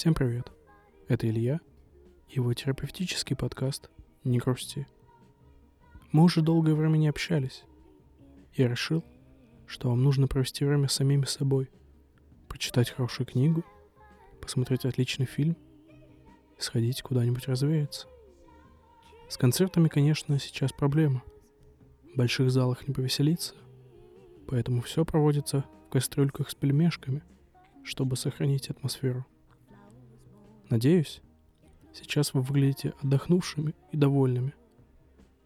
Всем привет. Это Илья его терапевтический подкаст «Не грусти». Мы уже долгое время не общались. Я решил, что вам нужно провести время с самими собой, прочитать хорошую книгу, посмотреть отличный фильм сходить куда-нибудь развеяться. С концертами, конечно, сейчас проблема. В больших залах не повеселиться, поэтому все проводится в кастрюльках с пельмешками, чтобы сохранить атмосферу. Надеюсь, сейчас вы выглядите отдохнувшими и довольными,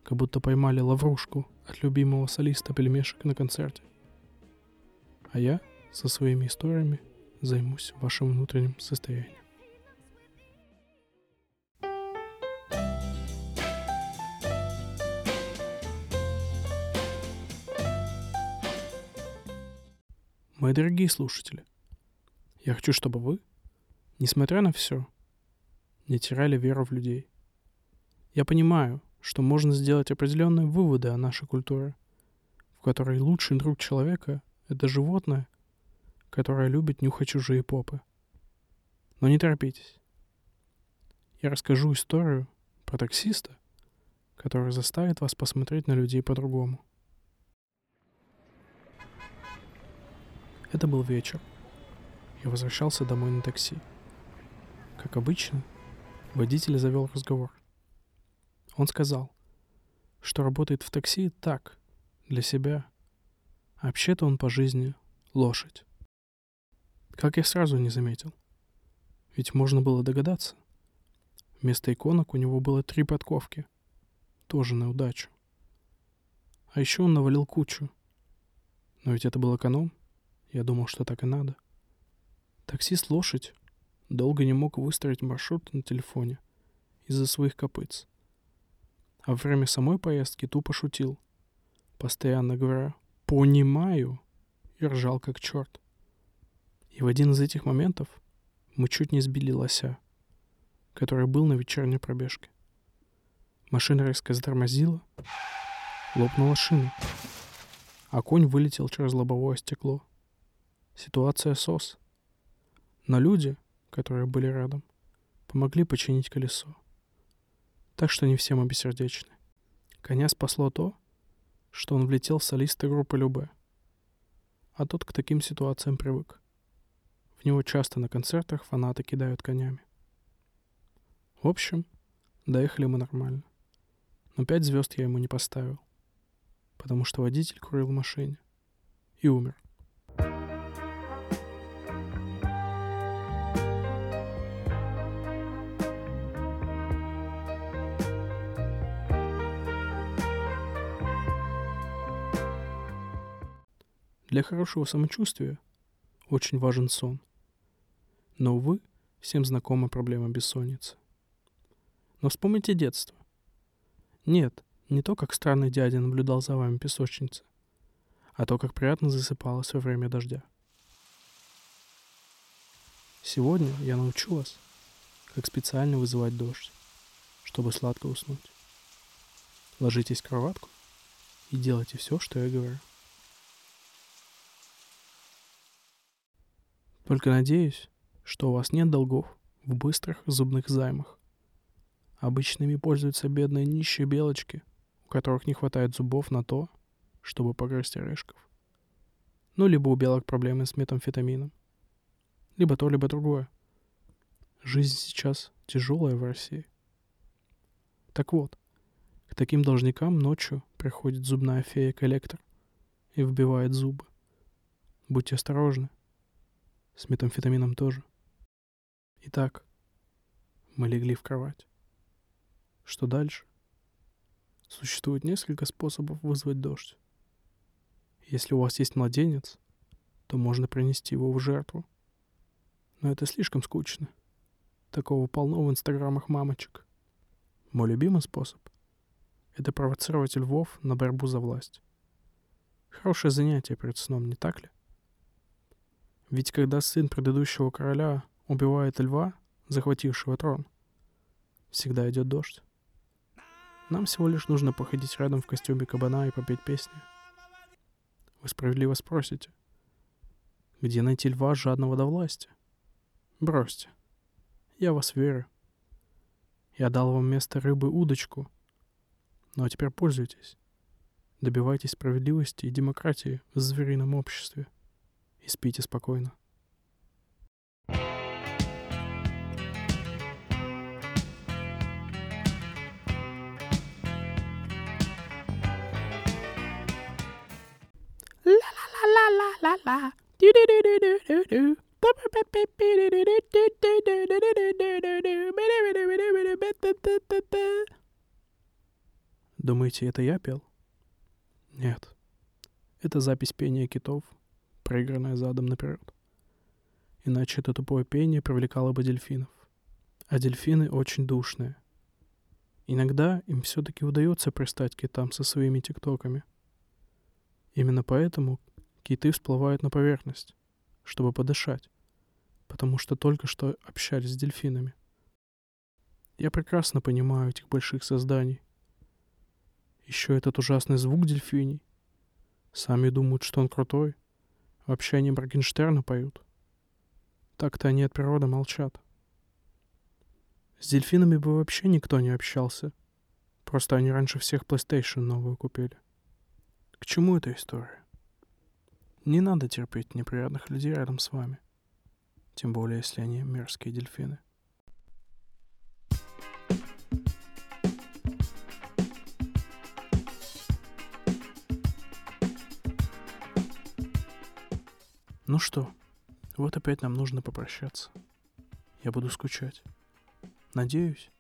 как будто поймали лаврушку от любимого солиста пельмешек на концерте. А я со своими историями займусь вашим внутренним состоянием. Мои дорогие слушатели, я хочу, чтобы вы, несмотря на все, не теряли веру в людей. Я понимаю, что можно сделать определенные выводы о нашей культуре, в которой лучший друг человека — это животное, которое любит нюхать чужие попы. Но не торопитесь. Я расскажу историю про таксиста, который заставит вас посмотреть на людей по-другому. Это был вечер. Я возвращался домой на такси. Как обычно, водитель завел разговор. Он сказал, что работает в такси так, для себя. А вообще-то он по жизни лошадь. Как я сразу не заметил. Ведь можно было догадаться. Вместо иконок у него было три подковки. Тоже на удачу. А еще он навалил кучу. Но ведь это был эконом. Я думал, что так и надо. Таксист-лошадь долго не мог выстроить маршрут на телефоне из-за своих копытц. А во время самой поездки тупо шутил, постоянно говоря «понимаю» и ржал как черт. И в один из этих моментов мы чуть не сбили лося, который был на вечерней пробежке. Машина резко затормозила, лопнула шина, а конь вылетел через лобовое стекло — Ситуация сос. Но люди, которые были рядом, помогли починить колесо. Так что не все мы бессердечны. Коня спасло то, что он влетел в солиста группы Любе. А тот к таким ситуациям привык. В него часто на концертах фанаты кидают конями. В общем, доехали мы нормально. Но пять звезд я ему не поставил, потому что водитель курил в машине и умер. Для хорошего самочувствия очень важен сон. Но, увы, всем знакома проблема бессонницы. Но вспомните детство. Нет, не то, как странный дядя наблюдал за вами песочница, а то, как приятно засыпалось во время дождя. Сегодня я научу вас, как специально вызывать дождь, чтобы сладко уснуть. Ложитесь в кроватку и делайте все, что я говорю. Только надеюсь, что у вас нет долгов в быстрых зубных займах. Обычными пользуются бедные нищие белочки, у которых не хватает зубов на то, чтобы погрызть орешков. Ну, либо у белок проблемы с метамфетамином. Либо то, либо другое. Жизнь сейчас тяжелая в России. Так вот, к таким должникам ночью приходит зубная фея-коллектор и вбивает зубы. Будьте осторожны. С метамфетамином тоже. Итак, мы легли в кровать. Что дальше? Существует несколько способов вызвать дождь. Если у вас есть младенец, то можно принести его в жертву. Но это слишком скучно. Такого полно в инстаграмах мамочек. Мой любимый способ — это провоцировать львов на борьбу за власть. Хорошее занятие перед сном, не так ли? Ведь когда сын предыдущего короля убивает льва, захватившего трон, всегда идет дождь. Нам всего лишь нужно походить рядом в костюме кабана и попеть песни. Вы справедливо спросите, где найти льва жадного до власти? Бросьте. Я вас верю. Я дал вам вместо рыбы удочку. Ну а теперь пользуйтесь. Добивайтесь справедливости и демократии в зверином обществе. И спите спокойно. Думаете, это я пел? Нет. Это запись пения китов, проигранная задом наперед. Иначе это тупое пение привлекало бы дельфинов. А дельфины очень душные. Иногда им все-таки удается пристать китам со своими тиктоками. Именно поэтому киты всплывают на поверхность, чтобы подышать, потому что только что общались с дельфинами. Я прекрасно понимаю этих больших созданий. Еще этот ужасный звук дельфиний. Сами думают, что он крутой. Вообще они Моргенштерна поют. Так-то они от природы молчат. С дельфинами бы вообще никто не общался. Просто они раньше всех PlayStation новую купили. К чему эта история? Не надо терпеть неприятных людей рядом с вами. Тем более, если они мерзкие дельфины. Ну что, вот опять нам нужно попрощаться. Я буду скучать. Надеюсь,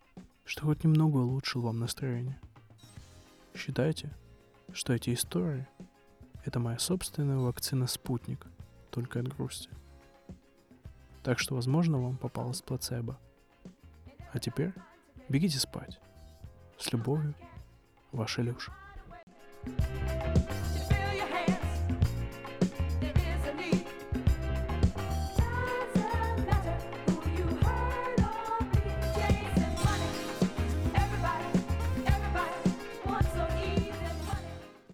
что хоть немного улучшил вам настроение. Считайте, что эти истории — это моя собственная вакцина-спутник, только от грусти. Так что, возможно, вам попалась плацебо. А теперь бегите спать. С любовью, ваша Илюша. thank you